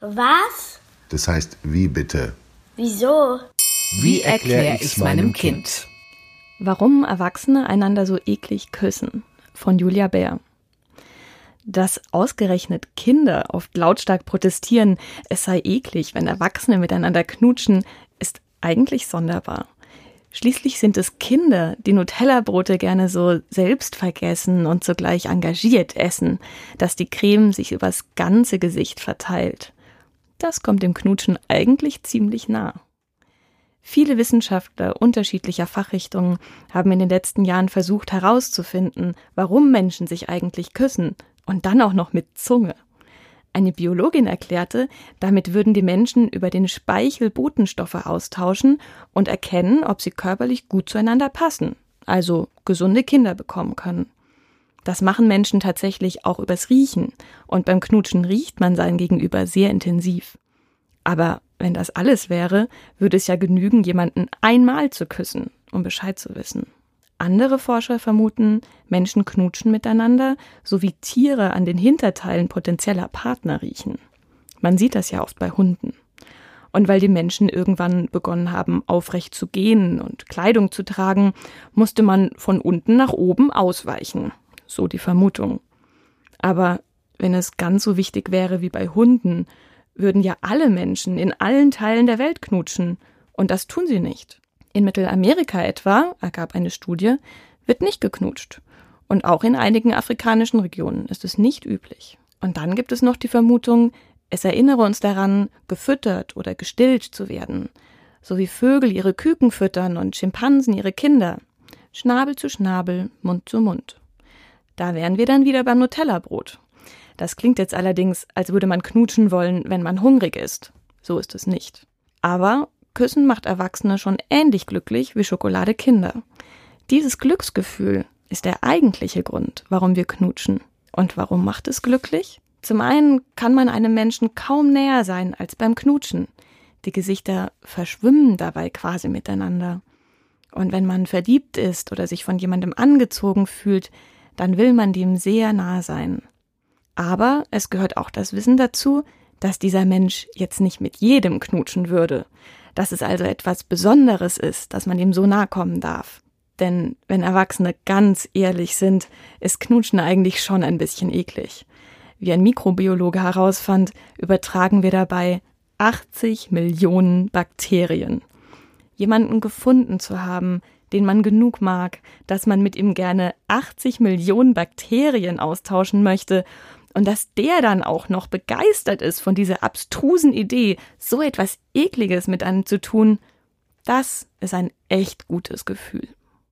Was? Das heißt, wie bitte? Wieso? Wie erkläre ich's meinem Kind? Warum Erwachsene einander so eklig küssen von Julia Bär. Dass ausgerechnet Kinder oft lautstark protestieren, es sei eklig, wenn Erwachsene miteinander knutschen, ist eigentlich sonderbar. Schließlich sind es Kinder, die Nutella-Brote gerne so selbstvergessen und zugleich engagiert essen, dass die Creme sich übers ganze Gesicht verteilt. Das kommt dem Knutschen eigentlich ziemlich nah. Viele Wissenschaftler unterschiedlicher Fachrichtungen haben in den letzten Jahren versucht herauszufinden, warum Menschen sich eigentlich küssen und dann auch noch mit Zunge. Eine Biologin erklärte, damit würden die Menschen über den Speichel Botenstoffe austauschen und erkennen, ob sie körperlich gut zueinander passen, also gesunde Kinder bekommen können. Das machen Menschen tatsächlich auch übers Riechen, und beim Knutschen riecht man sein Gegenüber sehr intensiv. Aber wenn das alles wäre, würde es ja genügen, jemanden einmal zu küssen, um Bescheid zu wissen. Andere Forscher vermuten, Menschen knutschen miteinander, so wie Tiere an den Hinterteilen potenzieller Partner riechen. Man sieht das ja oft bei Hunden. Und weil die Menschen irgendwann begonnen haben, aufrecht zu gehen und Kleidung zu tragen, musste man von unten nach oben ausweichen. So die Vermutung. Aber wenn es ganz so wichtig wäre wie bei Hunden, würden ja alle Menschen in allen Teilen der Welt knutschen. Und das tun sie nicht. In Mittelamerika etwa, ergab eine Studie, wird nicht geknutscht. Und auch in einigen afrikanischen Regionen ist es nicht üblich. Und dann gibt es noch die Vermutung, es erinnere uns daran, gefüttert oder gestillt zu werden. So wie Vögel ihre Küken füttern und Schimpansen ihre Kinder. Schnabel zu Schnabel, Mund zu Mund. Da wären wir dann wieder beim Nutella-Brot. Das klingt jetzt allerdings, als würde man knutschen wollen, wenn man hungrig ist. So ist es nicht. Aber Küssen macht Erwachsene schon ähnlich glücklich wie Schokolade Kinder. Dieses Glücksgefühl ist der eigentliche Grund, warum wir knutschen. Und warum macht es glücklich? Zum einen kann man einem Menschen kaum näher sein als beim Knutschen. Die Gesichter verschwimmen dabei quasi miteinander. Und wenn man verliebt ist oder sich von jemandem angezogen fühlt, dann will man dem sehr nah sein. Aber es gehört auch das Wissen dazu, dass dieser Mensch jetzt nicht mit jedem knutschen würde, dass es also etwas Besonderes ist, dass man ihm so nahe kommen darf. Denn wenn Erwachsene ganz ehrlich sind, ist Knutschen eigentlich schon ein bisschen eklig. Wie ein Mikrobiologe herausfand, übertragen wir dabei 80 Millionen Bakterien. Jemanden gefunden zu haben, den man genug mag, dass man mit ihm gerne 80 Millionen Bakterien austauschen möchte und dass der dann auch noch begeistert ist von dieser abstrusen Idee, so etwas Ekliges mit einem zu tun, das ist ein echt gutes Gefühl.